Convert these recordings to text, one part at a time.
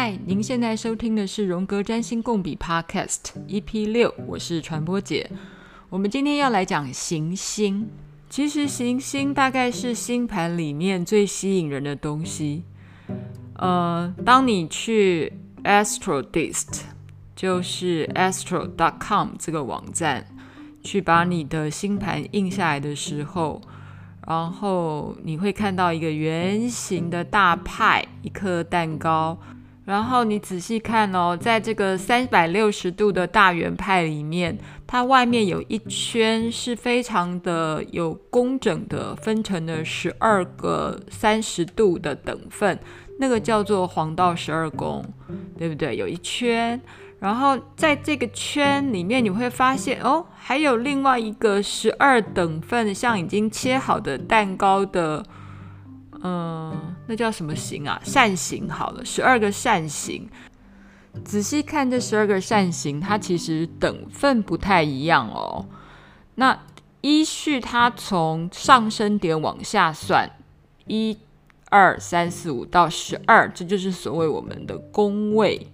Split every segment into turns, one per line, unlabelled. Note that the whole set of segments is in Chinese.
嗨，您现在收听的是荣格占星共笔 Podcast EP 六，我是传播姐。我们今天要来讲行星。其实行星大概是星盘里面最吸引人的东西。呃，当你去 AstroDist，就是 astro.com 这个网站，去把你的星盘印下来的时候。然后你会看到一个圆形的大派，一颗蛋糕。然后你仔细看哦，在这个三百六十度的大圆派里面，它外面有一圈是非常的有工整的，分成了十二个三十度的等份，那个叫做黄道十二宫，对不对？有一圈。然后在这个圈里面，你会发现哦，还有另外一个十二等份，像已经切好的蛋糕的，嗯、那叫什么形啊？扇形好了，十二个扇形。仔细看这十二个扇形，它其实等份不太一样哦。那依序它从上升点往下算，一、二、三、四、五到十二，这就是所谓我们的宫位。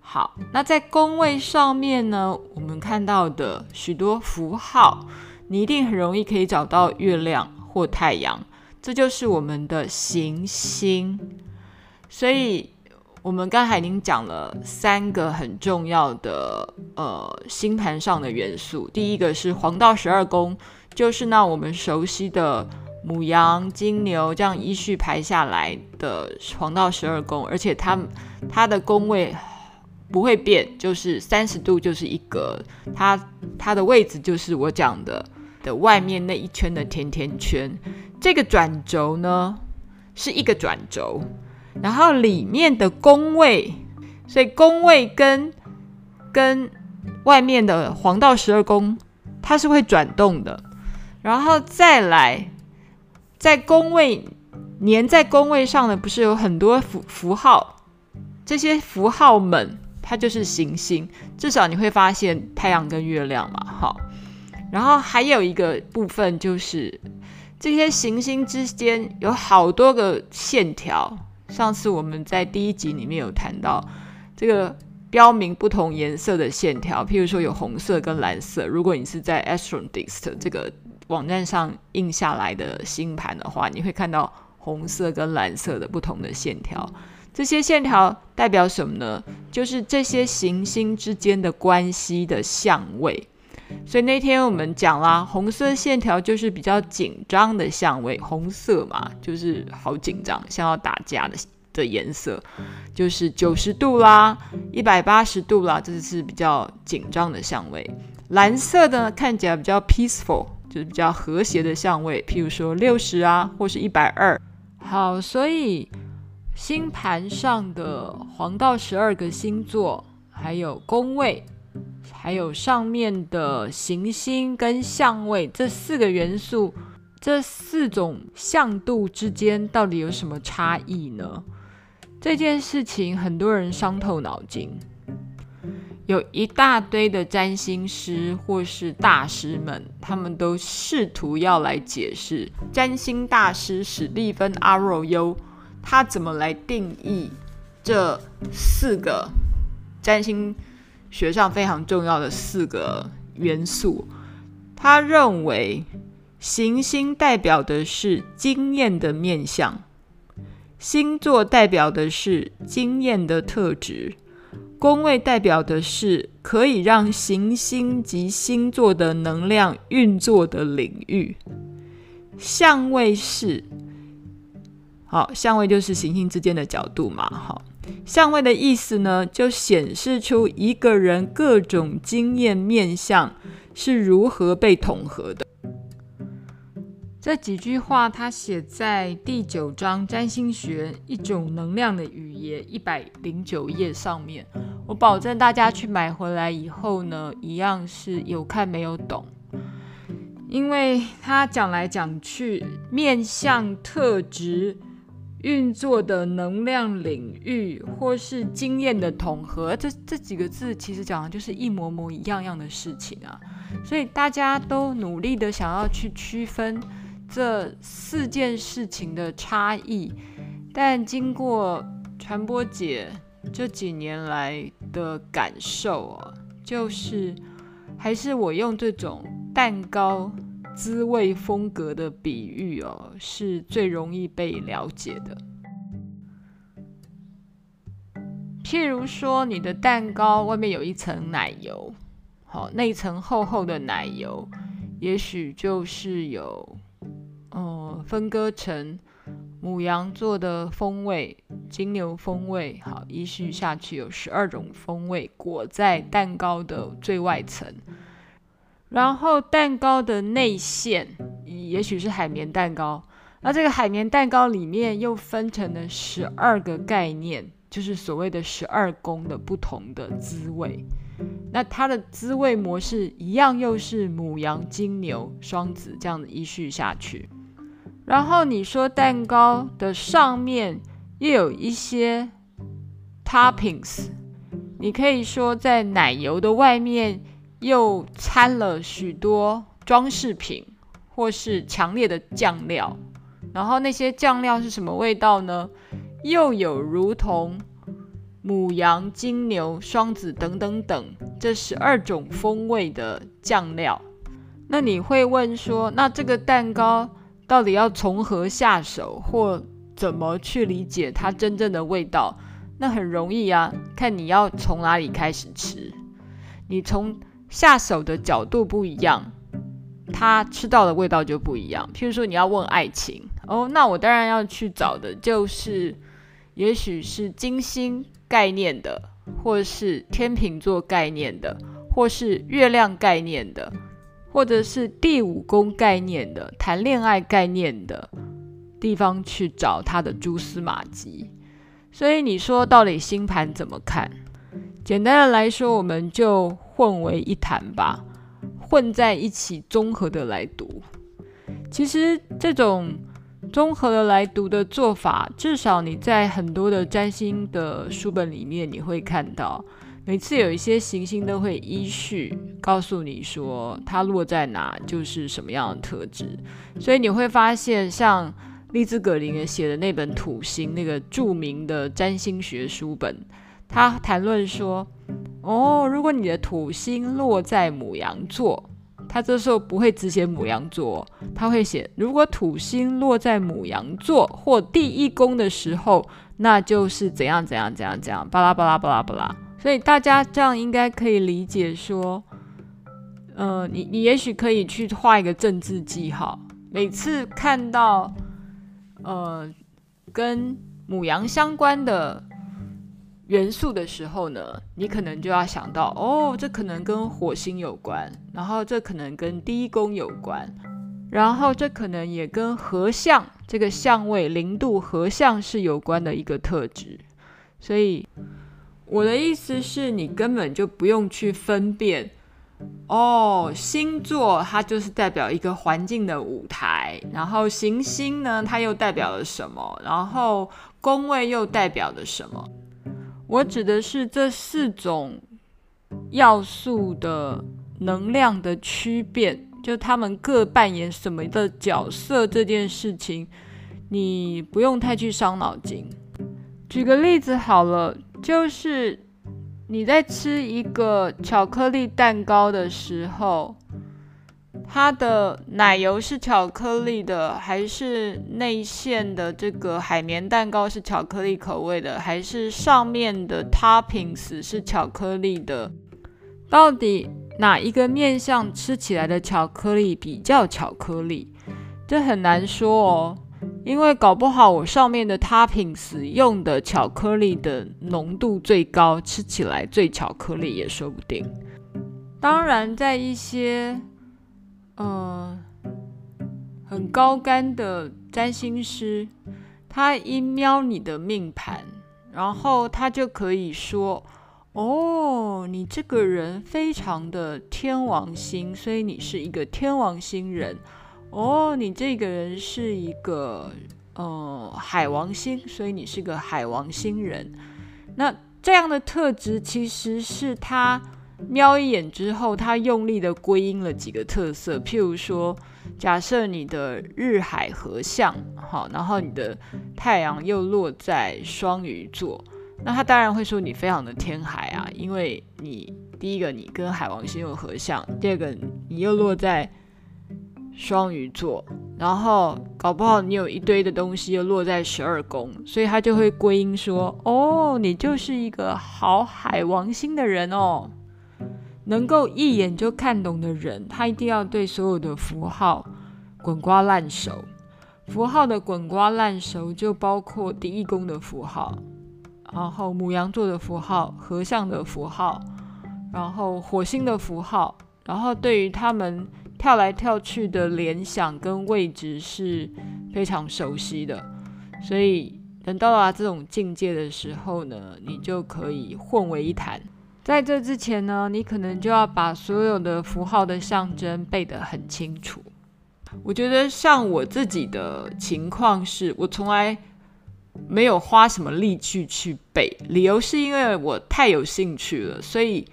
好，那在宫位上面呢，我们看到的许多符号，你一定很容易可以找到月亮或太阳，这就是我们的行星。所以，我们刚才已经讲了三个很重要的呃星盘上的元素。第一个是黄道十二宫，就是那我们熟悉的母羊、金牛这样依序排下来的黄道十二宫，而且它它的宫位。不会变，就是三十度就是一格，它它的位置就是我讲的的外面那一圈的甜甜圈。这个转轴呢是一个转轴，然后里面的宫位，所以宫位跟跟外面的黄道十二宫它是会转动的，然后再来在宫位粘在宫位上的不是有很多符符号，这些符号们。它就是行星，至少你会发现太阳跟月亮嘛，好。然后还有一个部分就是这些行星之间有好多个线条。上次我们在第一集里面有谈到这个标明不同颜色的线条，譬如说有红色跟蓝色。如果你是在 AstroDist 这个网站上印下来的星盘的话，你会看到红色跟蓝色的不同的线条。这些线条代表什么呢？就是这些行星之间的关系的相位。所以那天我们讲啦，红色线条就是比较紧张的相位，红色嘛，就是好紧张，像要打架的的颜色，就是九十度啦，一百八十度啦，这是比较紧张的相位。蓝色的看起来比较 peaceful，就是比较和谐的相位，譬如说六十啊，或是一百二。好，所以。星盘上的黄道十二个星座，还有宫位，还有上面的行星跟相位这四个元素，这四种相度之间到底有什么差异呢？这件事情很多人伤透脑筋，有一大堆的占星师或是大师们，他们都试图要来解释。占星大师史蒂芬阿若优。他怎么来定义这四个占星学上非常重要的四个元素？他认为行星代表的是经验的面向，星座代表的是经验的特质，宫位代表的是可以让行星及星座的能量运作的领域，相位是。好，相位就是行星之间的角度嘛。好，相位的意思呢，就显示出一个人各种经验面相是如何被统合的。这几句话他写在第九章《占星学：一种能量的语言》一百零九页上面。我保证大家去买回来以后呢，一样是有看没有懂，因为他讲来讲去，面相特质。运作的能量领域，或是经验的统合，这这几个字其实讲的就是一模模一样样的事情啊。所以大家都努力的想要去区分这四件事情的差异，但经过传播姐这几年来的感受啊，就是还是我用这种蛋糕滋味风格的比喻哦，是最容易被了解的。譬如说，你的蛋糕外面有一层奶油，好，那一层厚厚的奶油，也许就是有，呃，分割成母羊座的风味、金牛风味，好，依序下去有十二种风味裹在蛋糕的最外层，然后蛋糕的内馅也许是海绵蛋糕，那这个海绵蛋糕里面又分成了十二个概念。就是所谓的十二宫的不同的滋味，那它的滋味模式一样，又是母羊、金牛、双子这样的依序下去。然后你说蛋糕的上面又有一些 toppings，你可以说在奶油的外面又掺了许多装饰品，或是强烈的酱料。然后那些酱料是什么味道呢？又有如同母羊、金牛、双子等等等这十二种风味的酱料，那你会问说，那这个蛋糕到底要从何下手，或怎么去理解它真正的味道？那很容易啊，看你要从哪里开始吃，你从下手的角度不一样，他吃到的味道就不一样。譬如说，你要问爱情，哦，那我当然要去找的就是。也许是金星概念的，或是天秤座概念的，或是月亮概念的，或者是第五宫概念的，谈恋爱概念的地方去找他的蛛丝马迹。所以你说到底星盘怎么看？简单的来说，我们就混为一谈吧，混在一起综合的来读。其实这种。综合的来读的做法，至少你在很多的占星的书本里面，你会看到，每次有一些行星都会依序告诉你说它落在哪就是什么样的特质。所以你会发现，像利兹·葛林写的那本《土星》那个著名的占星学书本，他谈论说，哦，如果你的土星落在母羊座。他这时候不会只写母羊座，他会写如果土星落在母羊座或第一宫的时候，那就是怎样怎样怎样怎样，巴拉巴拉巴拉巴拉。所以大家这样应该可以理解说，呃，你你也许可以去画一个政治记号，每次看到呃跟母羊相关的。元素的时候呢，你可能就要想到，哦，这可能跟火星有关，然后这可能跟第一宫有关，然后这可能也跟合相这个相位零度合相是有关的一个特质。所以我的意思是你根本就不用去分辨，哦，星座它就是代表一个环境的舞台，然后行星呢，它又代表了什么，然后宫位又代表了什么。我指的是这四种要素的能量的区变，就他们各扮演什么的角色这件事情，你不用太去伤脑筋。举个例子好了，就是你在吃一个巧克力蛋糕的时候。它的奶油是巧克力的，还是内馅的这个海绵蛋糕是巧克力口味的，还是上面的 toppings 是巧克力的？到底哪一个面向吃起来的巧克力比较巧克力？这很难说哦，因为搞不好我上面的 toppings 用的巧克力的浓度最高，吃起来最巧克力也说不定。当然，在一些呃，很高干的占星师，他一瞄你的命盘，然后他就可以说：“哦，你这个人非常的天王星，所以你是一个天王星人。哦，你这个人是一个呃海王星，所以你是个海王星人。那这样的特质其实是他。”瞄一眼之后，他用力的归因了几个特色，譬如说，假设你的日海合相，好，然后你的太阳又落在双鱼座，那他当然会说你非常的天海啊，因为你第一个你跟海王星有合相，第二个你又落在双鱼座，然后搞不好你有一堆的东西又落在十二宫，所以他就会归因说，哦，你就是一个好海王星的人哦，能够一眼就看懂的人，他一定要对所有的符号滚瓜烂熟。符号的滚瓜烂熟就包括第一宫的符号，然后牡羊座的符号、合相的符号，然后火星的符号，然后对于他们跳来跳去的联想跟位置是非常熟悉的，所以等到了这种境界的时候呢，你就可以混为一谈。在这之前呢，你可能就要把所有的符号的象征背得很清楚。我觉得像我自己的情况是，我从来没有花什么力气去背，理由是因为我太有兴趣了，所以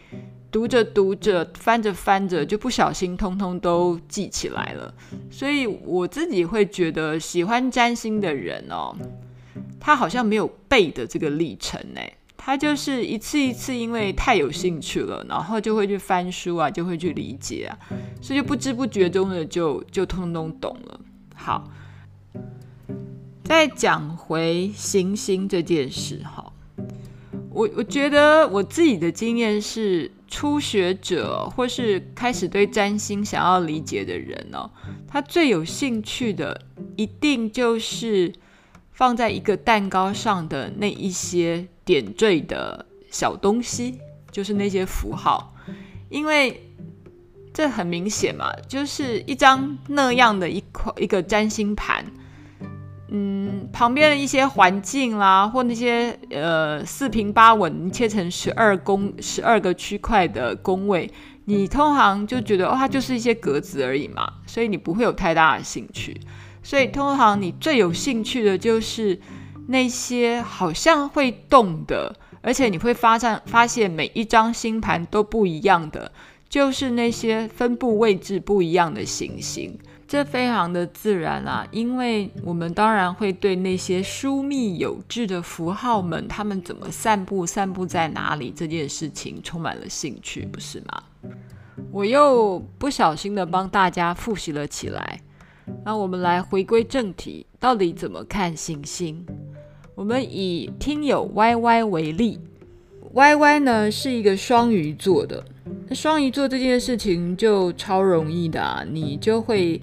读着读着，翻着翻着，就不小心通通都记起来了。所以我自己会觉得，喜欢占星的人哦，他好像没有背的这个历程呢。他就是一次一次，因为太有兴趣了，然后就会去翻书啊，就会去理解啊，所以就不知不觉中的就就通通懂了。好，再讲回行星这件事哈，我我觉得我自己的经验是，初学者或是开始对占星想要理解的人哦，他最有兴趣的一定就是放在一个蛋糕上的那一些。点缀的小东西就是那些符号，因为这很明显嘛，就是一张那样的一块一个占星盘，嗯，旁边的一些环境啦，或那些呃四平八稳切成十二宫十二个区块的宫位，你通常就觉得哦，它就是一些格子而已嘛，所以你不会有太大的兴趣。所以通常你最有兴趣的就是。那些好像会动的，而且你会发现发现每一张星盘都不一样的，就是那些分布位置不一样的行星，这非常的自然啊，因为我们当然会对那些疏密有致的符号们，他们怎么散布、散布在哪里这件事情充满了兴趣，不是吗？我又不小心的帮大家复习了起来，那我们来回归正题，到底怎么看行星？我们以听友 Y Y 为例，Y Y 呢是一个双鱼座的。那双鱼座这件事情就超容易的啊，你就会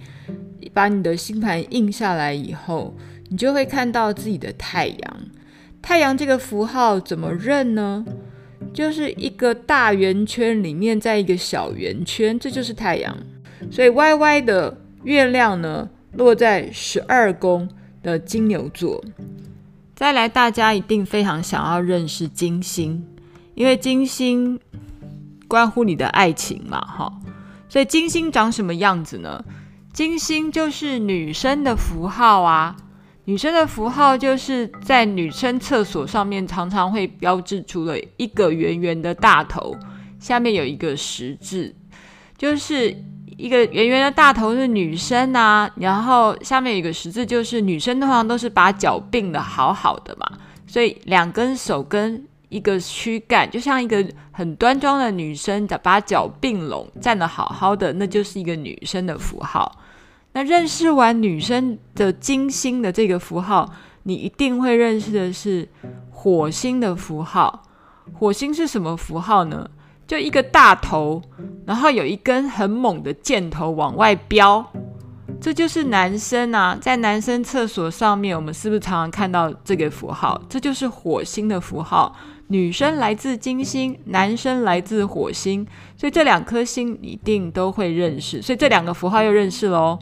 把你的星盘印下来以后，你就会看到自己的太阳。太阳这个符号怎么认呢？就是一个大圆圈里面再一个小圆圈，这就是太阳。所以 Y Y 的月亮呢落在十二宫的金牛座。再来，大家一定非常想要认识金星，因为金星关乎你的爱情嘛，哈。所以金星长什么样子呢？金星就是女生的符号啊，女生的符号就是在女生厕所上面常常会标志出了一个圆圆的大头，下面有一个十字，就是。一个圆圆的大头是女生啊，然后下面有一个十字，就是女生通常都是把脚并的好好的嘛，所以两根手跟一个躯干，就像一个很端庄的女生，把脚并拢站得好好的，那就是一个女生的符号。那认识完女生的金星的这个符号，你一定会认识的是火星的符号。火星是什么符号呢？就一个大头，然后有一根很猛的箭头往外飙，这就是男生啊，在男生厕所上面，我们是不是常常看到这个符号？这就是火星的符号。女生来自金星，男生来自火星，所以这两颗星一定都会认识。所以这两个符号又认识喽。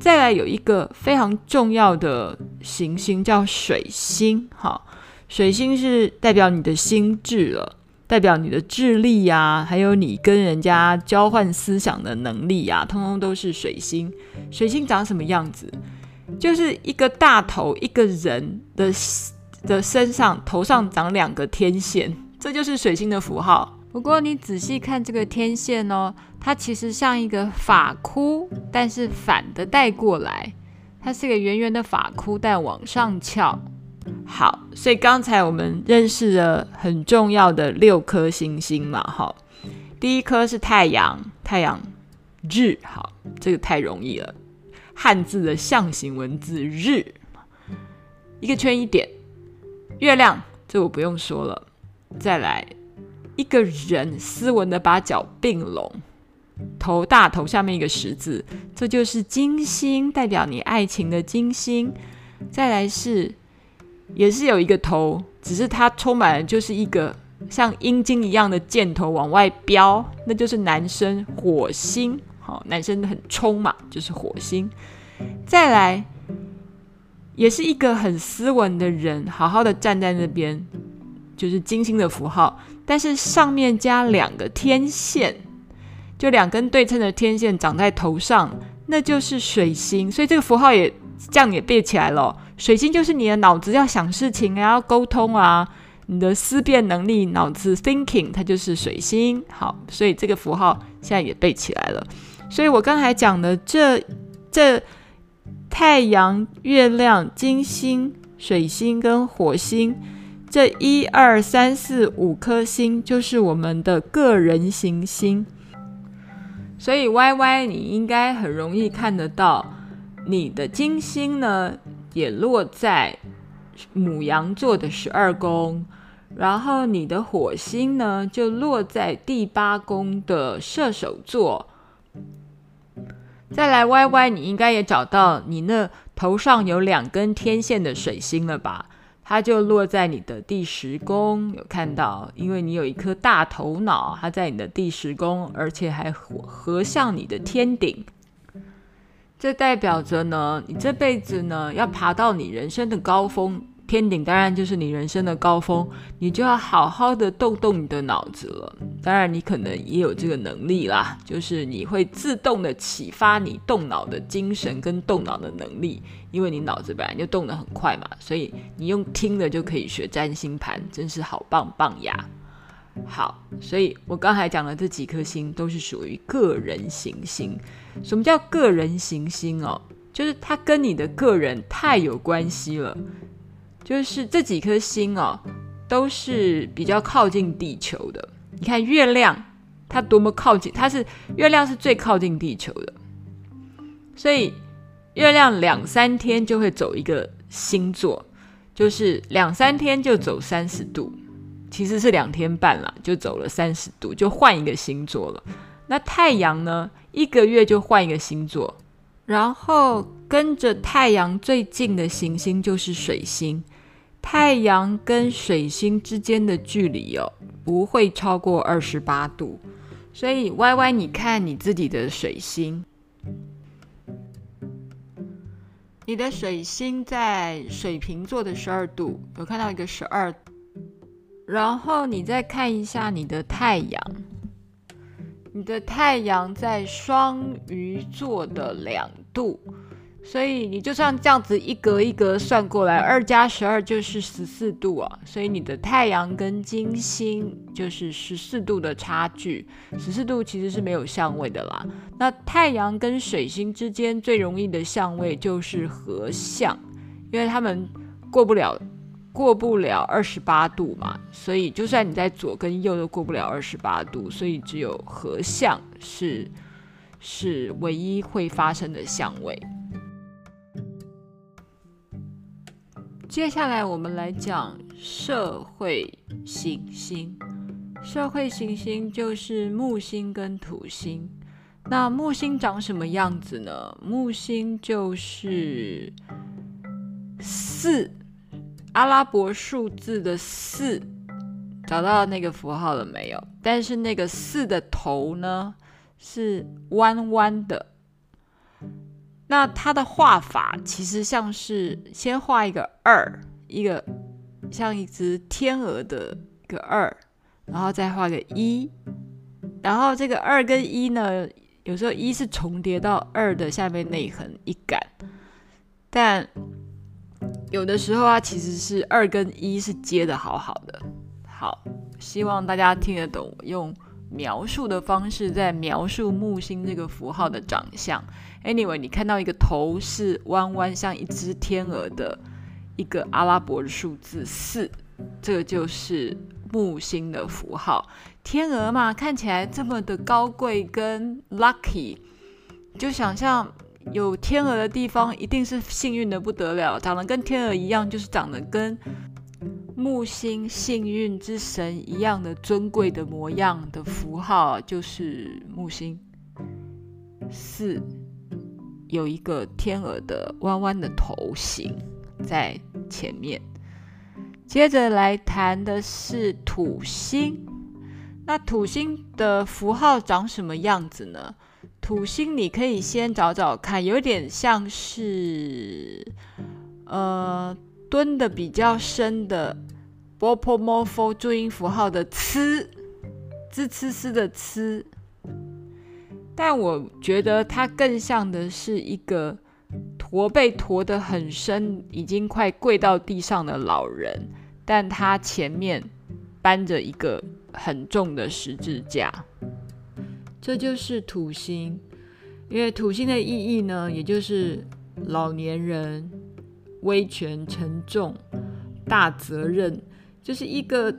再来有一个非常重要的行星叫水星，哈，水星是代表你的心智了。代表你的智力呀、啊，还有你跟人家交换思想的能力呀、啊，通通都是水星。水星长什么样子？就是一个大头，一个人的的身上头上长两个天线，这就是水星的符号。不过你仔细看这个天线哦，它其实像一个发箍，但是反的带过来，它是个圆圆的发箍，但往上翘。好，所以刚才我们认识了很重要的六颗星星嘛，哈，第一颗是太阳，太阳日，好，这个太容易了，汉字的象形文字日，一个圈一点，月亮，这我不用说了，再来一个人斯文的把脚并拢，头大头下面一个十字，这就是金星，代表你爱情的金星，再来是。也是有一个头，只是它充满了就是一个像阴茎一样的箭头往外飙，那就是男生火星。好，男生很冲嘛，就是火星。再来，也是一个很斯文的人，好好的站在那边，就是金星的符号，但是上面加两个天线，就两根对称的天线长在头上，那就是水星。所以这个符号也这样也背起来了。水星就是你的脑子要想事情啊，要沟通啊，你的思辨能力，脑子 thinking，它就是水星。好，所以这个符号现在也背起来了。所以我刚才讲的这这太阳、月亮、金星、水星跟火星这一二三四五颗星，就是我们的个人行星。所以 Y Y，你应该很容易看得到你的金星呢。也落在牡羊座的十二宫，然后你的火星呢，就落在第八宫的射手座。再来歪歪，你应该也找到你那头上有两根天线的水星了吧？它就落在你的第十宫，有看到？因为你有一颗大头脑，它在你的第十宫，而且还合向你的天顶。这代表着呢，你这辈子呢要爬到你人生的高峰，天顶当然就是你人生的高峰，你就要好好的动动你的脑子了。当然，你可能也有这个能力啦，就是你会自动的启发你动脑的精神跟动脑的能力，因为你脑子本来就动得很快嘛，所以你用听的就可以学占星盘，真是好棒棒呀！好，所以我刚才讲的这几颗星都是属于个人行星。什么叫个人行星哦？就是它跟你的个人太有关系了。就是这几颗星哦，都是比较靠近地球的。你看月亮，它多么靠近，它是月亮是最靠近地球的，所以月亮两三天就会走一个星座，就是两三天就走三十度。其实是两天半了，就走了三十度，就换一个星座了。那太阳呢？一个月就换一个星座，然后跟着太阳最近的行星就是水星。太阳跟水星之间的距离哦，不会超过二十八度。所以歪歪，你看你自己的水星，你的水星在水瓶座的十二度，有看到一个十二。然后你再看一下你的太阳，你的太阳在双鱼座的两度，所以你就算这样子一格一格算过来，二加十二就是十四度啊。所以你的太阳跟金星就是十四度的差距，十四度其实是没有相位的啦。那太阳跟水星之间最容易的相位就是合相，因为他们过不了。过不了二十八度嘛，所以就算你在左跟右都过不了二十八度，所以只有合相是是唯一会发生的相位。接下来我们来讲社会行星，社会行星就是木星跟土星。那木星长什么样子呢？木星就是四。阿拉伯数字的四，找到那个符号了没有？但是那个四的头呢，是弯弯的。那它的画法其实像是先画一个二，一个像一只天鹅的一个二，然后再画个一，然后这个二跟一呢，有时候一是重叠到二的下面那一横一杆，但。有的时候啊，其实是二跟一是接的好好的。好，希望大家听得懂，用描述的方式在描述木星这个符号的长相。Anyway，你看到一个头是弯弯像一只天鹅的，一个阿拉伯的数字四，这个就是木星的符号。天鹅嘛，看起来这么的高贵跟 lucky，就想象有天鹅的地方一定是幸运的不得了，长得跟天鹅一样，就是长得跟木星幸运之神一样的尊贵的模样的符号，就是木星四。有一个天鹅的弯弯的头型在前面。接着来谈的是土星。那土星的符号长什么样子呢？土星你可以先找找看，有点像是呃蹲的比较深的 b o p o m o f o 注音符号的“呲”，滋呲丝的“呲”。但我觉得它更像的是一个驼背驼得很深，已经快跪到地上的老人，但他前面搬着一个很重的十字架。这就是土星，因为土星的意义呢，也就是老年人、威权沉重、大责任，就是一个。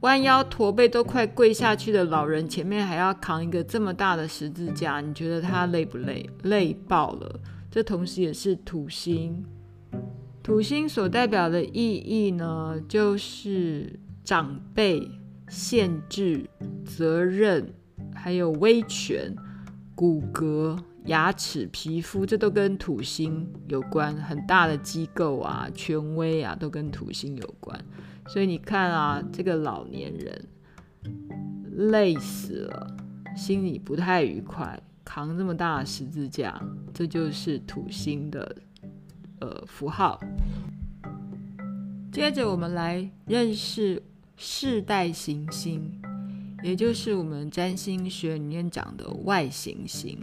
弯腰驼背都快跪下去的老人，前面还要扛一个这么大的十字架，你觉得他累不累？累爆了！这同时也是土星，土星所代表的意义呢，就是长辈、限制、责任，还有威权、骨骼、牙齿、皮肤，这都跟土星有关。很大的机构啊，权威啊，都跟土星有关。所以你看啊，这个老年人累死了，心里不太愉快，扛这么大的十字架，这就是土星的呃符号。接着我们来认识世代行星，也就是我们占星学里面讲的外行星。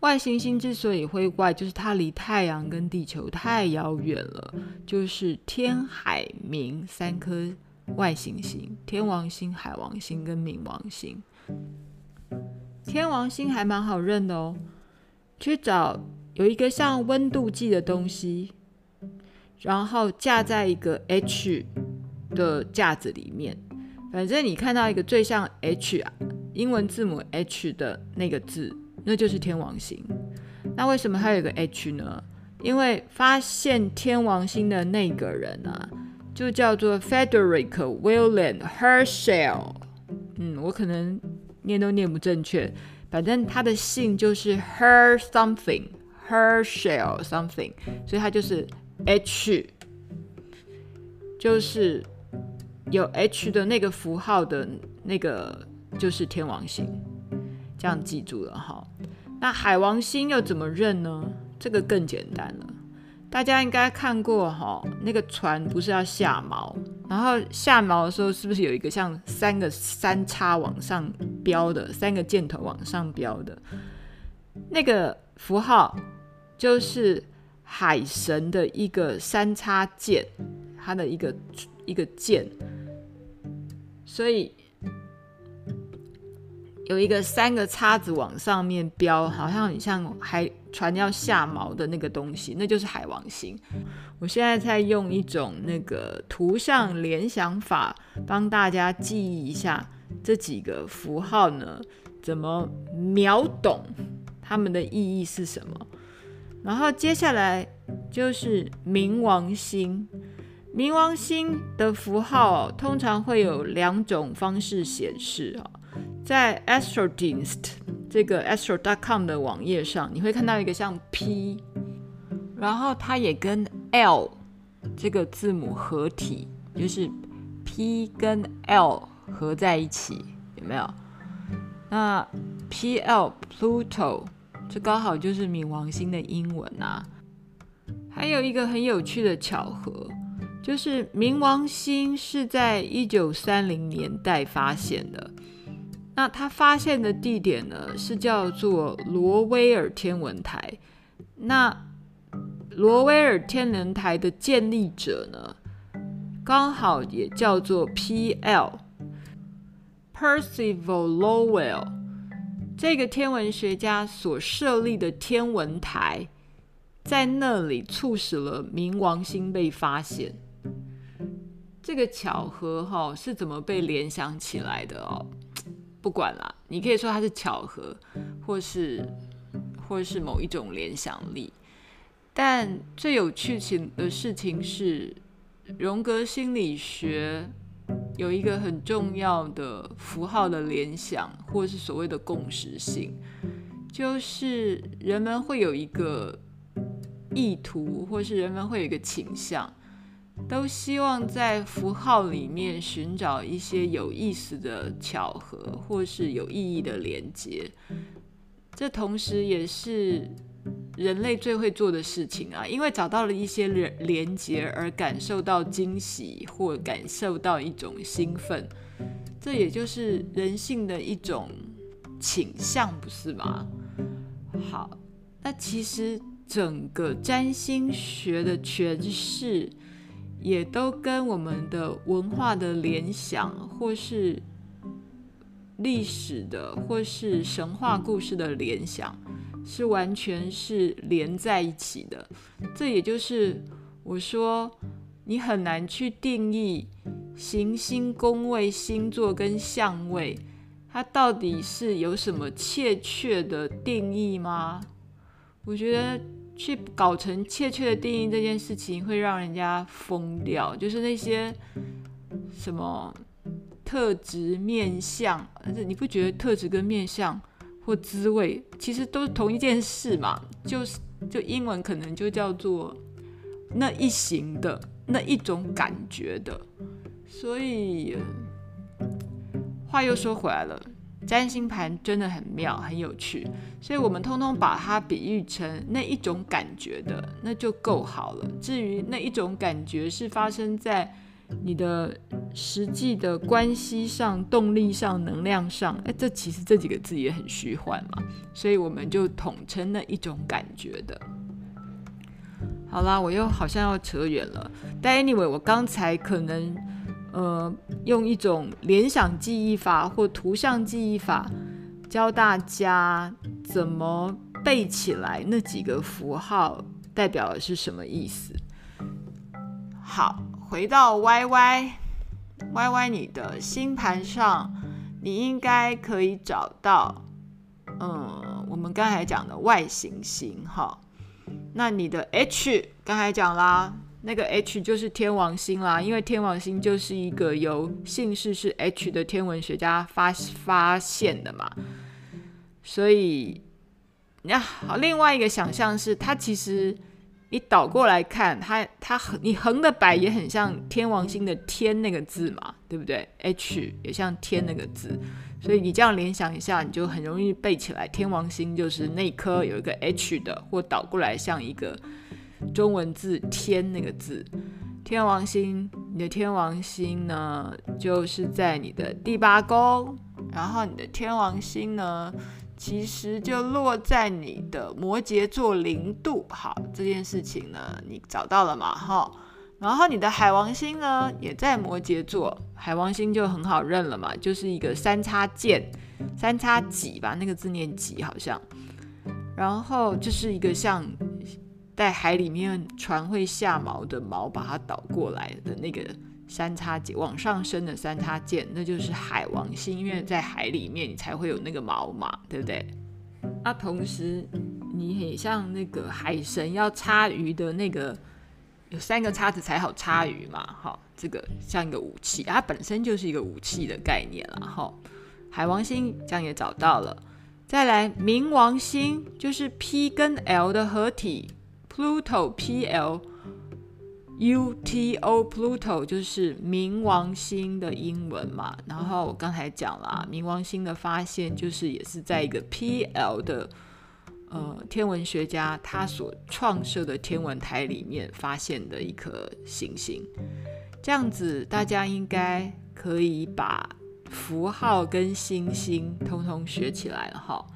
外行星之所以会怪，就是它离太阳跟地球太遥远了。就是天、海、冥三颗外行星：天王星、海王星跟冥王星。天王星还蛮好认的哦，去找有一个像温度计的东西，然后架在一个 H 的架子里面。反正你看到一个最像 H 啊，英文字母 H 的那个字。那就是天王星。那为什么还有个 H 呢？因为发现天王星的那个人啊，就叫做 Frederick William Herschel。嗯，我可能念都念不正确，反正他的姓就是 Her something，Herschel something，所以他就是 H，就是有 H 的那个符号的那个就是天王星。这样记住了哈。那海王星又怎么认呢？这个更简单了。大家应该看过哈，那个船不是要下锚，然后下锚的时候是不是有一个像三个三叉往上标的，三个箭头往上标的？那个符号就是海神的一个三叉剑，它的一个一个箭，所以。有一个三个叉子往上面标，好像很像海船要下锚的那个东西，那就是海王星。我现在在用一种那个图像联想法，帮大家记忆一下这几个符号呢，怎么秒懂它们的意义是什么。然后接下来就是冥王星，冥王星的符号通常会有两种方式显示啊。在 Astrodienst 这个 astro.com 的网页上，你会看到一个像 P，然后它也跟 L 这个字母合体，就是 P 跟 L 合在一起，有没有？那 PL Pluto 这刚好就是冥王星的英文啊。还有一个很有趣的巧合，就是冥王星是在一九三零年代发现的。那他发现的地点呢，是叫做罗威尔天文台。那罗威尔天文台的建立者呢，刚好也叫做 P.L. Percival Lowell。这个天文学家所设立的天文台，在那里促使了冥王星被发现。这个巧合哈是怎么被联想起来的哦？不管啦，你可以说它是巧合，或是或是某一种联想力。但最有趣情的事情是，荣格心理学有一个很重要的符号的联想，或是所谓的共识性，就是人们会有一个意图，或是人们会有一个倾向。都希望在符号里面寻找一些有意思的巧合，或是有意义的连接。这同时也是人类最会做的事情啊！因为找到了一些连连接而感受到惊喜，或感受到一种兴奋，这也就是人性的一种倾向，不是吗？好，那其实整个占星学的诠释。也都跟我们的文化的联想，或是历史的，或是神话故事的联想，是完全是连在一起的。这也就是我说，你很难去定义行星、宫位、星座跟相位，它到底是有什么确切的定义吗？我觉得。去搞成确切的定义这件事情，会让人家疯掉。就是那些什么特质、面相，但是你不觉得特质跟面相或滋味其实都是同一件事嘛？就是就英文可能就叫做那一型的那一种感觉的。所以话又说回来了。占星盘真的很妙，很有趣，所以我们通通把它比喻成那一种感觉的，那就够好了。至于那一种感觉是发生在你的实际的关系上、动力上、能量上，哎，这其实这几个字也很虚幻嘛，所以我们就统称那一种感觉的。好啦，我又好像要扯远了，但 anyway，我刚才可能。呃，用一种联想记忆法或图像记忆法，教大家怎么背起来那几个符号代表的是什么意思。好，回到 Y Y Y Y，你的星盘上，你应该可以找到，嗯，我们刚才讲的外行星哈。那你的 H 刚才讲啦。那个 H 就是天王星啦，因为天王星就是一个由姓氏是 H 的天文学家发发现的嘛，所以那好，另外一个想象是，它其实你倒过来看，它它横你横的摆也很像天王星的天那个字嘛，对不对？H 也像天那个字，所以你这样联想一下，你就很容易背起来，天王星就是那颗有一个 H 的，或倒过来像一个。中文字“天”那个字，天王星，你的天王星呢，就是在你的第八宫，然后你的天王星呢，其实就落在你的摩羯座零度。好，这件事情呢，你找到了嘛？哈，然后你的海王星呢，也在摩羯座，海王星就很好认了嘛，就是一个三叉剑，三叉戟吧，那个字念戟好像，然后就是一个像。在海里面，船会下锚的锚，把它倒过来的那个三叉戟，往上升的三叉剑，那就是海王星。因为在海里面，你才会有那个锚嘛，对不对？那、啊、同时，你很像那个海神要插鱼的那个，有三个叉子才好插鱼嘛。哈，这个像一个武器，它本身就是一个武器的概念了。哈，海王星这样也找到了。再来，冥王星就是 P 跟 L 的合体。Pluto P L U T O Pluto 就是冥王星的英文嘛，然后我刚才讲了，冥王星的发现就是也是在一个 P L 的呃天文学家他所创设的天文台里面发现的一颗行星，这样子大家应该可以把符号跟星星通通学起来了哈。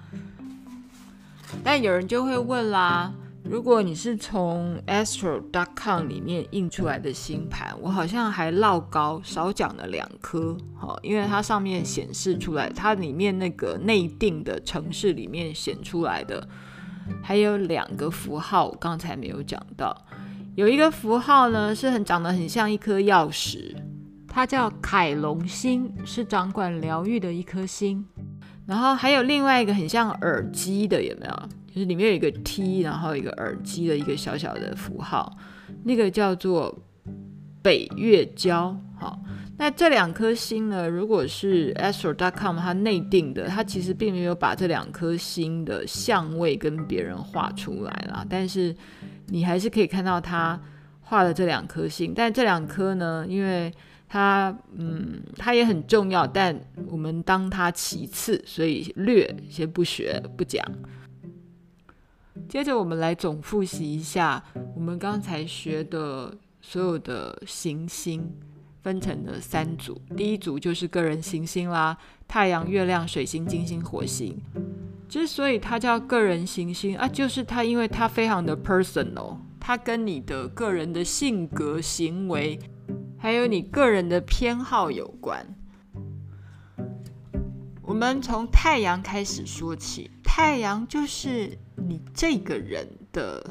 但有人就会问啦。如果你是从 astro. dot com 里面印出来的星盘，我好像还落高少讲了两颗，好，因为它上面显示出来，它里面那个内定的城市里面显出来的，还有两个符号，刚才没有讲到。有一个符号呢，是很长得很像一颗钥匙，它叫凯龙星，是掌管疗愈的一颗星。然后还有另外一个很像耳机的，有没有？就是里面有一个 T，然后一个耳机的一个小小的符号，那个叫做北月交。好，那这两颗星呢，如果是 Astro.com 它内定的，它其实并没有把这两颗星的相位跟别人画出来啦，但是你还是可以看到它画的这两颗星。但这两颗呢，因为它嗯，它也很重要，但我们当它其次，所以略先不学不讲。接着我们来总复习一下我们刚才学的所有的行星，分成了三组。第一组就是个人行星啦，太阳、月亮、水星、金星、火星。之所以它叫个人行星啊，就是它因为它非常的 personal，它跟你的个人的性格、行为。还有你个人的偏好有关。我们从太阳开始说起，太阳就是你这个人的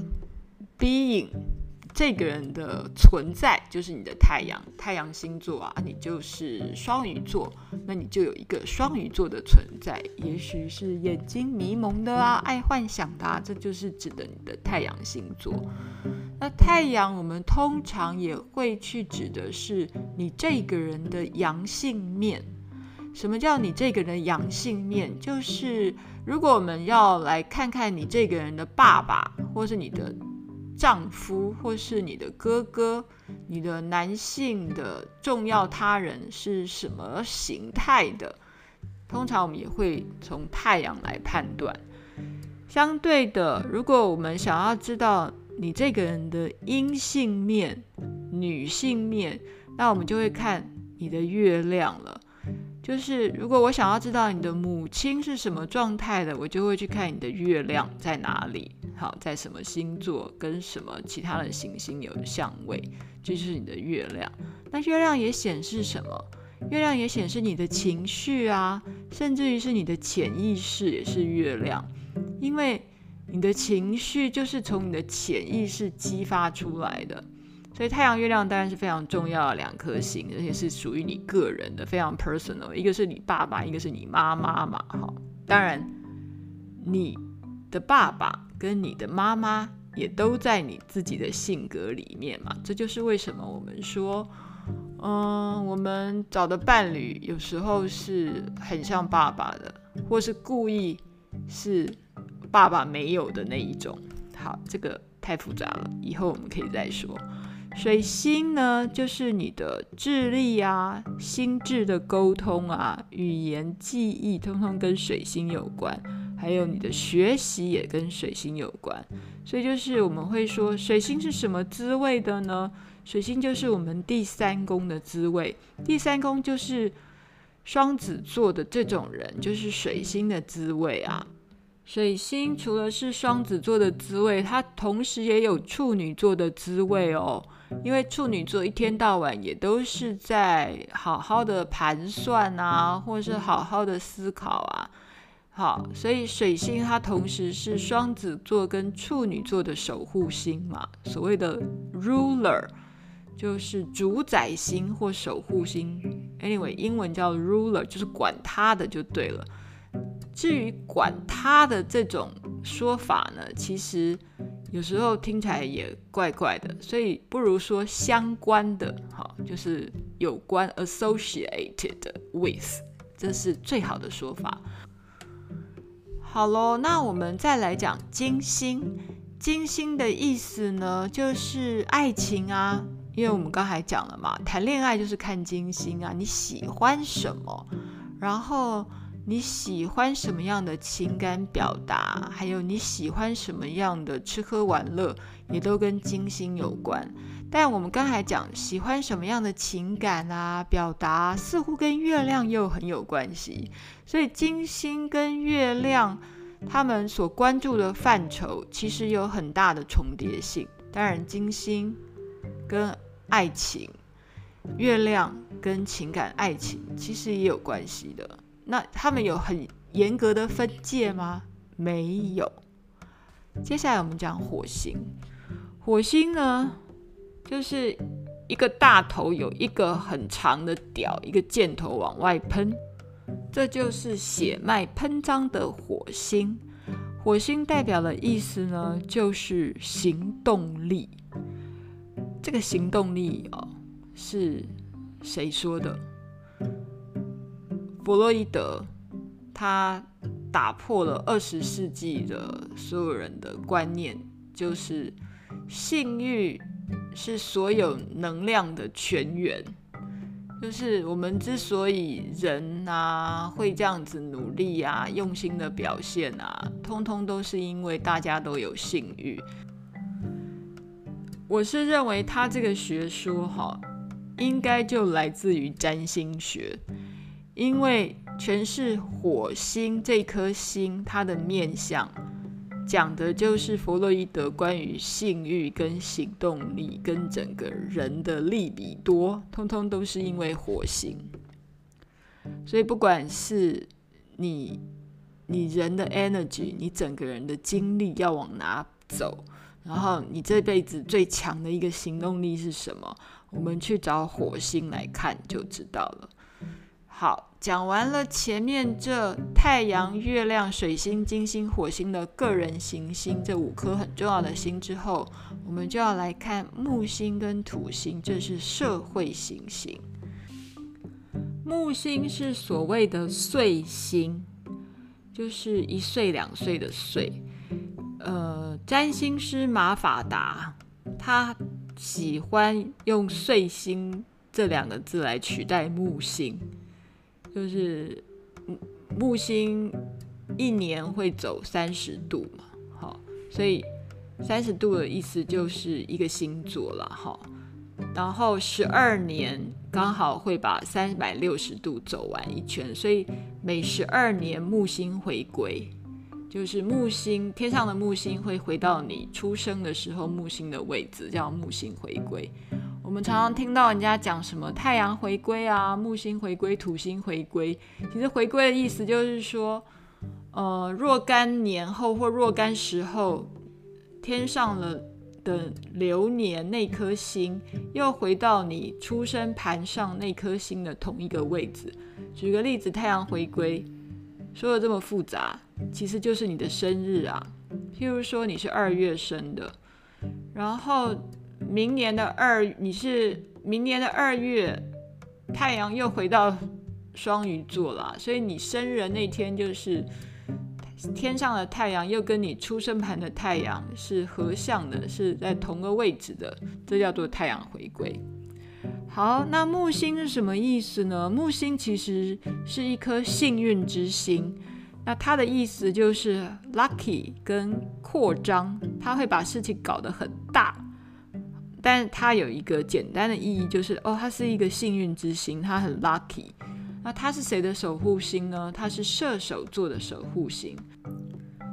being，这个人的存在就是你的太阳。太阳星座啊，你就是双鱼座，那你就有一个双鱼座的存在，也许是眼睛迷蒙的啊，爱幻想的啊，这就是指的你的太阳星座。那太阳，我们通常也会去指的是你这个人的阳性面。什么叫你这个人阳性面？就是如果我们要来看看你这个人的爸爸，或是你的丈夫，或是你的哥哥，你的男性的重要他人是什么形态的，通常我们也会从太阳来判断。相对的，如果我们想要知道，你这个人的阴性面、女性面，那我们就会看你的月亮了。就是如果我想要知道你的母亲是什么状态的，我就会去看你的月亮在哪里，好，在什么星座，跟什么其他的行星有相位，这就是你的月亮。那月亮也显示什么？月亮也显示你的情绪啊，甚至于是你的潜意识也是月亮，因为。你的情绪就是从你的潜意识激发出来的，所以太阳、月亮当然是非常重要的两颗星，而且是属于你个人的，非常 personal。一个是你爸爸，一个是你妈妈嘛，哈。当然，你的爸爸跟你的妈妈也都在你自己的性格里面嘛。这就是为什么我们说，嗯，我们找的伴侣有时候是很像爸爸的，或是故意是。爸爸没有的那一种，好，这个太复杂了，以后我们可以再说。水星呢，就是你的智力啊、心智的沟通啊、语言、记忆，通通跟水星有关，还有你的学习也跟水星有关。所以就是我们会说，水星是什么滋味的呢？水星就是我们第三宫的滋味，第三宫就是双子座的这种人，就是水星的滋味啊。水星除了是双子座的滋味，它同时也有处女座的滋味哦。因为处女座一天到晚也都是在好好的盘算啊，或者是好好的思考啊。好，所以水星它同时是双子座跟处女座的守护星嘛。所谓的 ruler 就是主宰星或守护星。Anyway，英文叫 ruler，就是管他的就对了。至于管他的这种说法呢，其实有时候听起来也怪怪的，所以不如说相关的，哈，就是有关 associated with，这是最好的说法。好喽，那我们再来讲金星。金星的意思呢，就是爱情啊，因为我们刚才讲了嘛，谈恋爱就是看金星啊，你喜欢什么，然后。你喜欢什么样的情感表达？还有你喜欢什么样的吃喝玩乐，也都跟金星有关。但我们刚才讲喜欢什么样的情感啊，表达似乎跟月亮又很有关系。所以金星跟月亮，他们所关注的范畴其实有很大的重叠性。当然，金星跟爱情，月亮跟情感爱情其实也有关系的。那他们有很严格的分界吗？没有，接下来我们讲火星。火星呢，就是一个大头，有一个很长的屌，一个箭头往外喷，这就是血脉喷张的火星。火星代表的意思呢，就是行动力。这个行动力哦，是谁说的？弗洛伊德，他打破了二十世纪的所有人的观念，就是性欲是所有能量的泉源。就是我们之所以人啊会这样子努力啊、用心的表现啊，通通都是因为大家都有性欲。我是认为他这个学说哈，应该就来自于占星学。因为全是火星这颗星，它的面相讲的就是弗洛伊德关于性欲跟行动力跟整个人的利比多，通通都是因为火星。所以不管是你你人的 energy，你整个人的精力要往哪走，然后你这辈子最强的一个行动力是什么，我们去找火星来看就知道了。好，讲完了前面这太阳、月亮、水星、金星、火星的个人行星这五颗很重要的星之后，我们就要来看木星跟土星，这是社会行星。木星是所谓的岁星，就是一岁两岁的岁。呃，占星师马法达他喜欢用岁星这两个字来取代木星。就是木星一年会走三十度嘛，好，所以三十度的意思就是一个星座了，哈。然后十二年刚好会把三百六十度走完一圈，所以每十二年木星回归，就是木星天上的木星会回到你出生的时候木星的位置，叫木星回归。我们常常听到人家讲什么太阳回归啊、木星回归、土星回归。其实回归的意思就是说，呃，若干年后或若干时候，天上了的流年那颗星又回到你出生盘上那颗星的同一个位置。举个例子，太阳回归，说的这么复杂，其实就是你的生日啊。譬如说你是二月生的，然后。明年的二，你是明年的二月，太阳又回到双鱼座了，所以你生日那天就是天上的太阳又跟你出生盘的太阳是合相的，是在同个位置的，这叫做太阳回归。好，那木星是什么意思呢？木星其实是一颗幸运之星，那它的意思就是 lucky 跟扩张，它会把事情搞得很大。但它有一个简单的意义，就是哦，它是一个幸运之星，它很 lucky。那它是谁的守护星呢？它是射手座的守护星，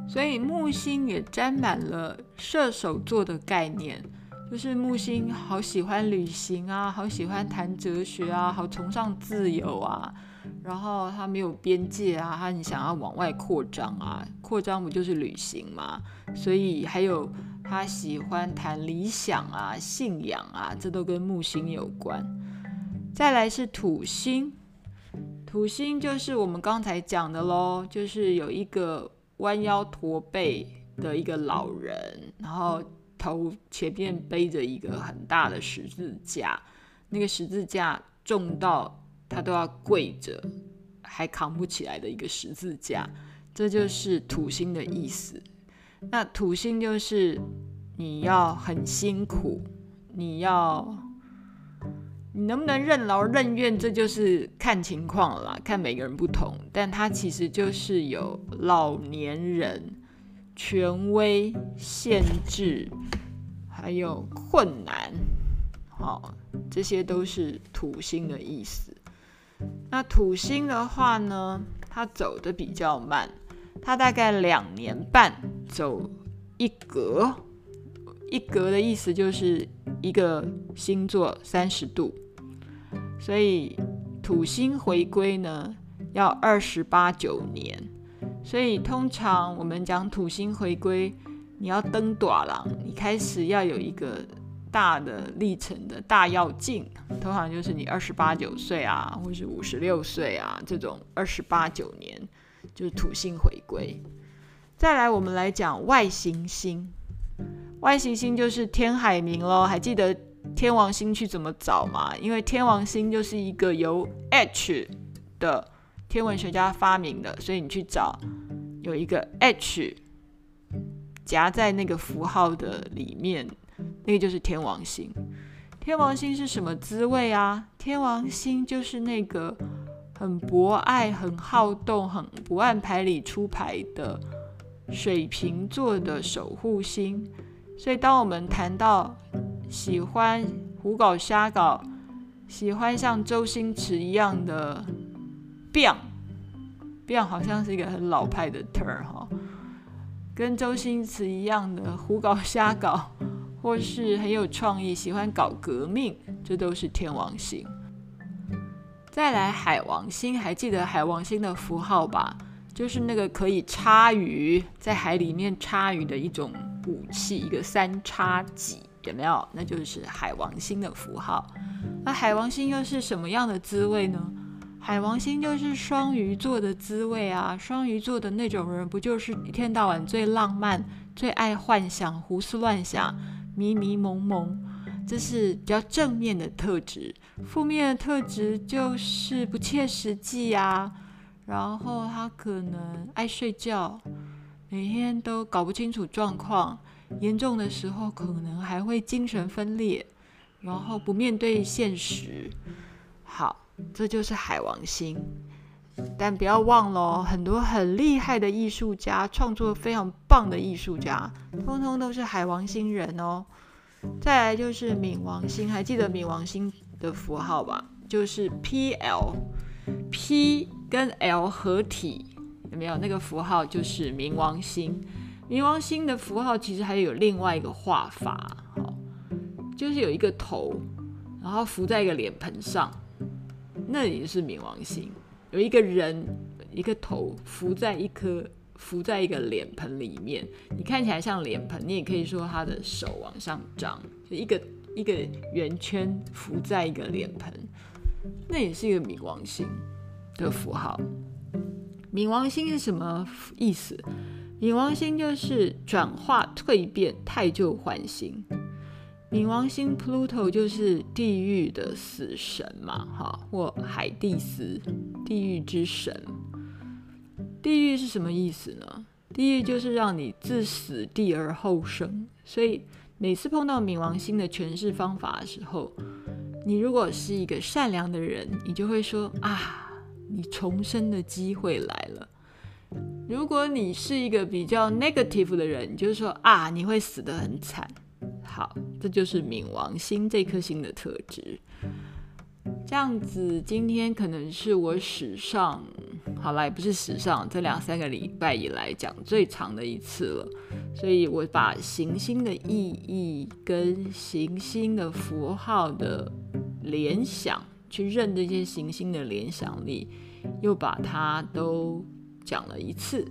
所以木星也沾满了射手座的概念，就是木星好喜欢旅行啊，好喜欢谈哲学啊，好崇尚自由啊，然后它没有边界啊，它很想要往外扩张啊，扩张不就是旅行吗？所以还有。他喜欢谈理想啊、信仰啊，这都跟木星有关。再来是土星，土星就是我们刚才讲的喽，就是有一个弯腰驼背的一个老人，然后头前面背着一个很大的十字架，那个十字架重到他都要跪着，还扛不起来的一个十字架，这就是土星的意思。那土星就是你要很辛苦，你要你能不能任劳任怨，这就是看情况啦，看每个人不同。但它其实就是有老年人、权威、限制，还有困难，好，这些都是土星的意思。那土星的话呢，它走的比较慢。它大概两年半走一格，一格的意思就是一个星座三十度，所以土星回归呢要二十八九年，所以通常我们讲土星回归，你要登大人，你开始要有一个大的历程的大要进，通常就是你二十八九岁啊，或是五十六岁啊，这种二十八九年。就是土星回归。再来，我们来讲外行星。外行星就是天海冥咯，还记得天王星去怎么找吗？因为天王星就是一个由 H 的天文学家发明的，所以你去找有一个 H 夹在那个符号的里面，那个就是天王星。天王星是什么滋味啊？天王星就是那个很博爱、很好动、很不按牌理出牌的。水瓶座的守护星，所以当我们谈到喜欢胡搞瞎搞，喜欢像周星驰一样的 biang，biang 好像是一个很老派的 term 哈，跟周星驰一样的胡搞瞎搞，或是很有创意，喜欢搞革命，这都是天王星。再来海王星，还记得海王星的符号吧？就是那个可以插鱼，在海里面插鱼的一种武器，一个三叉戟，有没有？那就是海王星的符号。那海王星又是什么样的滋味呢？海王星就是双鱼座的滋味啊！双鱼座的那种人，不就是一天到晚最浪漫、最爱幻想、胡思乱想、迷迷蒙蒙？这是比较正面的特质。负面的特质就是不切实际呀。然后他可能爱睡觉，每天都搞不清楚状况，严重的时候可能还会精神分裂，然后不面对现实。好，这就是海王星。但不要忘了，很多很厉害的艺术家，创作非常棒的艺术家，通通都是海王星人哦。再来就是冥王星，还记得冥王星的符号吧？就是 PL，P。跟 L 合体有没有？那个符号就是冥王星。冥王星的符号其实还有另外一个画法，好，就是有一个头，然后浮在一个脸盆上，那也是冥王星。有一个人，一个头浮在一颗，浮在一个脸盆里面，你看起来像脸盆，你也可以说他的手往上张，就一个一个圆圈浮在一个脸盆，那也是一个冥王星。的符号，冥王星是什么意思？冥王星就是转化蜕变、汰旧换新。冥王星 Pluto 就是地狱的死神嘛，哈，或海蒂斯，地狱之神。地狱是什么意思呢？地狱就是让你自死地而后生。所以每次碰到冥王星的诠释方法的时候，你如果是一个善良的人，你就会说啊。你重生的机会来了。如果你是一个比较 negative 的人，你就说啊，你会死得很惨。好，这就是冥王星这颗星的特质。这样子，今天可能是我史上，好了，也不是史上，这两三个礼拜以来讲最长的一次了。所以我把行星的意义跟行星的符号的联想。去认这些行星的联想力，又把它都讲了一次。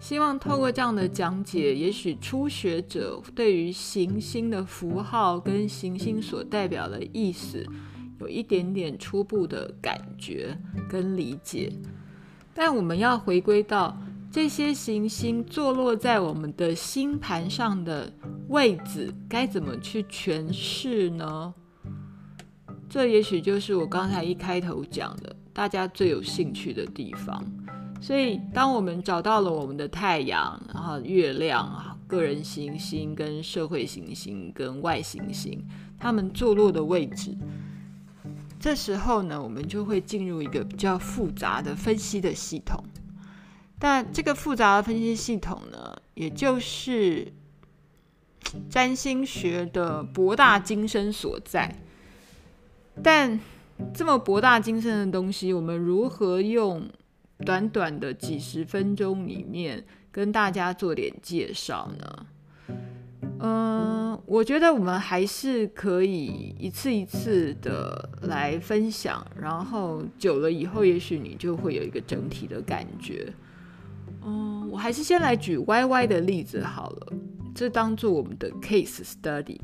希望透过这样的讲解，也许初学者对于行星的符号跟行星所代表的意思，有一点点初步的感觉跟理解。但我们要回归到这些行星坐落在我们的星盘上的位置，该怎么去诠释呢？这也许就是我刚才一开头讲的，大家最有兴趣的地方。所以，当我们找到了我们的太阳，然后月亮、个人行星、跟社会行星、跟外行星，它们坐落的位置，这时候呢，我们就会进入一个比较复杂的分析的系统。但这个复杂的分析系统呢，也就是占星学的博大精深所在。但这么博大精深的东西，我们如何用短短的几十分钟里面跟大家做点介绍呢？嗯，我觉得我们还是可以一次一次的来分享，然后久了以后，也许你就会有一个整体的感觉。嗯，我还是先来举 YY 的例子好了，这当做我们的 case study。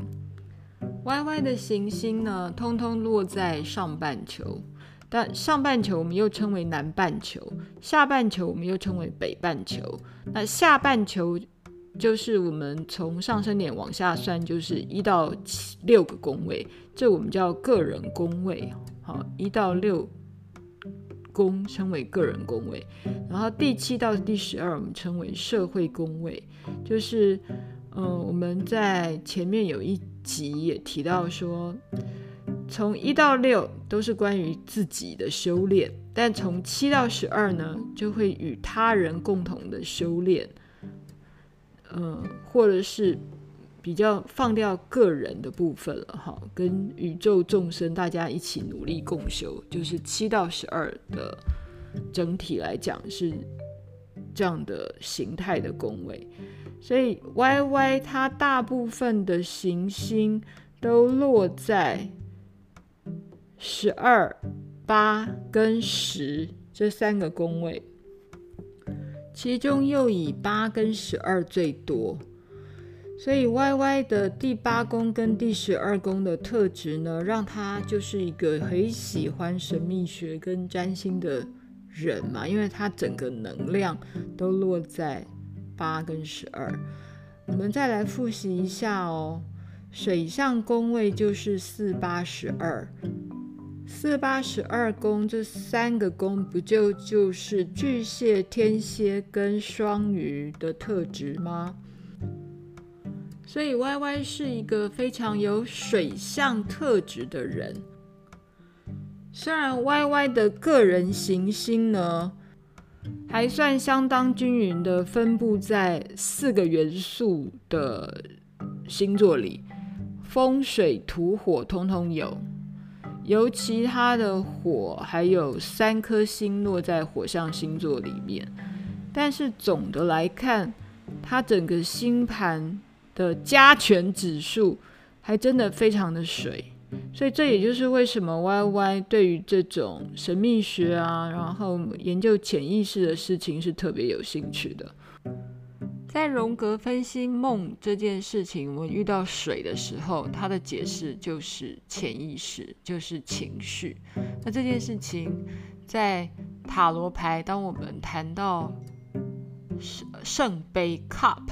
YY 的行星呢，通通落在上半球，但上半球我们又称为南半球，下半球我们又称为北半球。那下半球就是我们从上升点往下算，就是一到七六个宫位，这我们叫个人宫位。好，一到六宫称为个人宫位，然后第七到第十二我们称为社会宫位，就是嗯、呃，我们在前面有一。集也提到说，从一到六都是关于自己的修炼，但从七到十二呢，就会与他人共同的修炼，嗯，或者是比较放掉个人的部分了哈，跟宇宙众生大家一起努力共修，就是七到十二的整体来讲是这样的形态的宫位。所以，Y Y 它大部分的行星都落在十二、八跟十这三个宫位，其中又以八跟十二最多。所以，Y Y 的第八宫跟第十二宫的特质呢，让他就是一个很喜欢神秘学跟占星的人嘛，因为他整个能量都落在。八跟十二，我们再来复习一下哦。水象宫位就是四八十二，四八十二宫这三个宫不就就是巨蟹、天蝎跟双鱼的特质吗？所以 Y Y 是一个非常有水象特质的人。虽然 Y Y 的个人行星呢，还算相当均匀的分布在四个元素的星座里，风水土火通通有，尤其他的火还有三颗星落在火象星座里面。但是总的来看，它整个星盘的加权指数还真的非常的水。所以这也就是为什么 YY 对于这种神秘学啊，然后研究潜意识的事情是特别有兴趣的。在荣格分析梦这件事情，我遇到水的时候，他的解释就是潜意识，就是情绪。那这件事情在塔罗牌，当我们谈到圣圣杯 cup，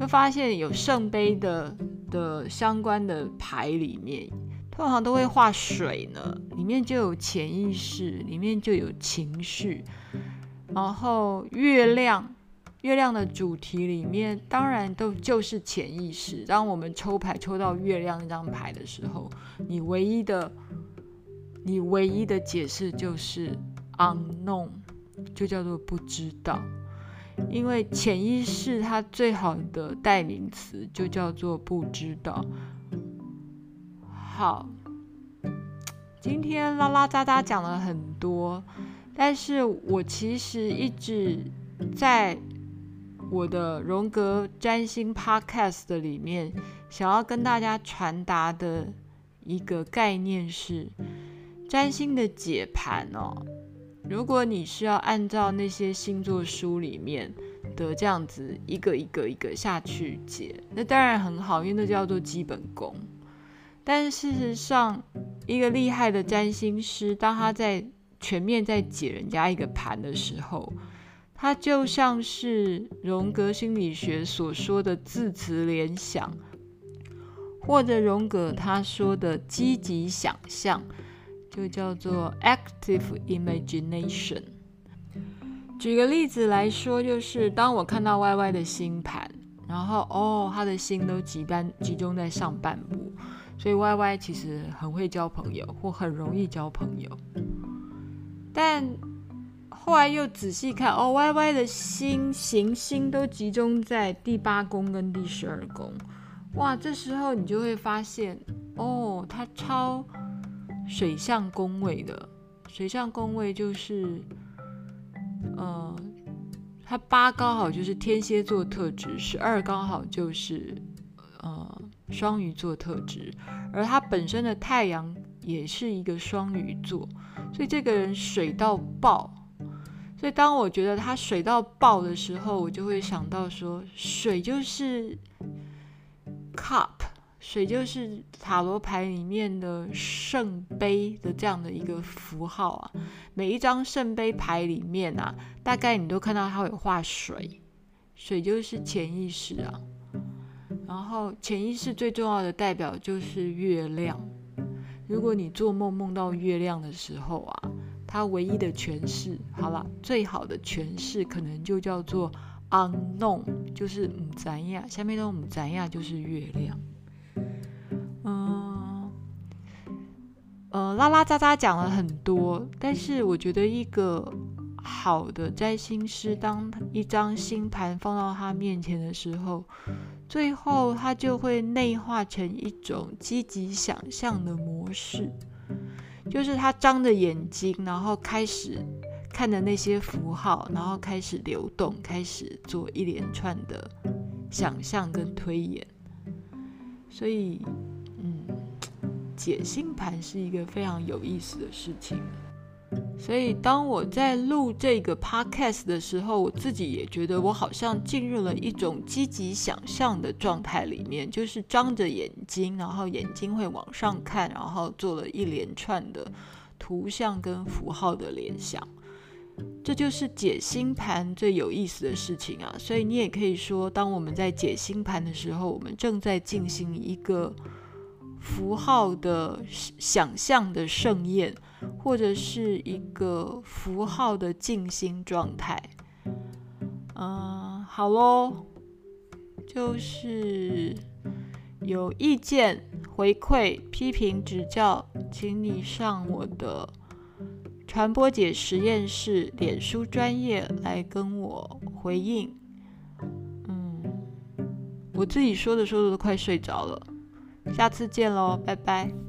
会发现有圣杯的的相关的牌里面。通常都会画水呢，里面就有潜意识，里面就有情绪。然后月亮，月亮的主题里面当然都就是潜意识。当我们抽牌抽到月亮那张牌的时候，你唯一的，你唯一的解释就是 unknown，就叫做不知道。因为潜意识它最好的代名词就叫做不知道。好，今天拉拉杂杂讲了很多，但是我其实一直在我的荣格占星 Podcast 的里面，想要跟大家传达的一个概念是，占星的解盘哦，如果你是要按照那些星座书里面的这样子一个一个一个下去解，那当然很好，因为那叫做基本功。但事实上，一个厉害的占星师，当他在全面在解人家一个盘的时候，它就像是荣格心理学所说的字词联想，或者荣格他说的积极想象，就叫做 active imagination。举个例子来说，就是当我看到 YY 的星盘，然后哦，他的星都集班集中在上半部。所以 YY 其实很会交朋友，或很容易交朋友。但后来又仔细看，哦，YY 的星行星都集中在第八宫跟第十二宫。哇，这时候你就会发现，哦，它超水象宫位的。水象宫位就是，呃，它八刚好就是天蝎座特质，十二刚好就是，呃。双鱼座特质，而他本身的太阳也是一个双鱼座，所以这个人水到爆。所以当我觉得它水到爆的时候，我就会想到说，水就是 cup，水就是塔罗牌里面的圣杯的这样的一个符号啊。每一张圣杯牌里面啊，大概你都看到它会画水，水就是潜意识啊。然后潜意识最重要的代表就是月亮。如果你做梦梦到月亮的时候啊，它唯一的诠释，好了，最好的诠释可能就叫做 unknown，就是唔知呀，下面都唔知呀，就是月亮。嗯，呃，拉拉杂杂讲了很多，但是我觉得一个好的占星师，当一张星盘放到他面前的时候，最后，他就会内化成一种积极想象的模式，就是他张着眼睛，然后开始看着那些符号，然后开始流动，开始做一连串的想象跟推演。所以，嗯，解星盘是一个非常有意思的事情。所以，当我在录这个 podcast 的时候，我自己也觉得我好像进入了一种积极想象的状态里面，就是张着眼睛，然后眼睛会往上看，然后做了一连串的图像跟符号的联想。这就是解星盘最有意思的事情啊！所以你也可以说，当我们在解星盘的时候，我们正在进行一个符号的想象的盛宴。或者是一个符号的静心状态，嗯，好喽，就是有意见、回馈、批评、指教，请你上我的传播姐实验室脸书专业来跟我回应。嗯，我自己说着说着都快睡着了，下次见喽，拜拜。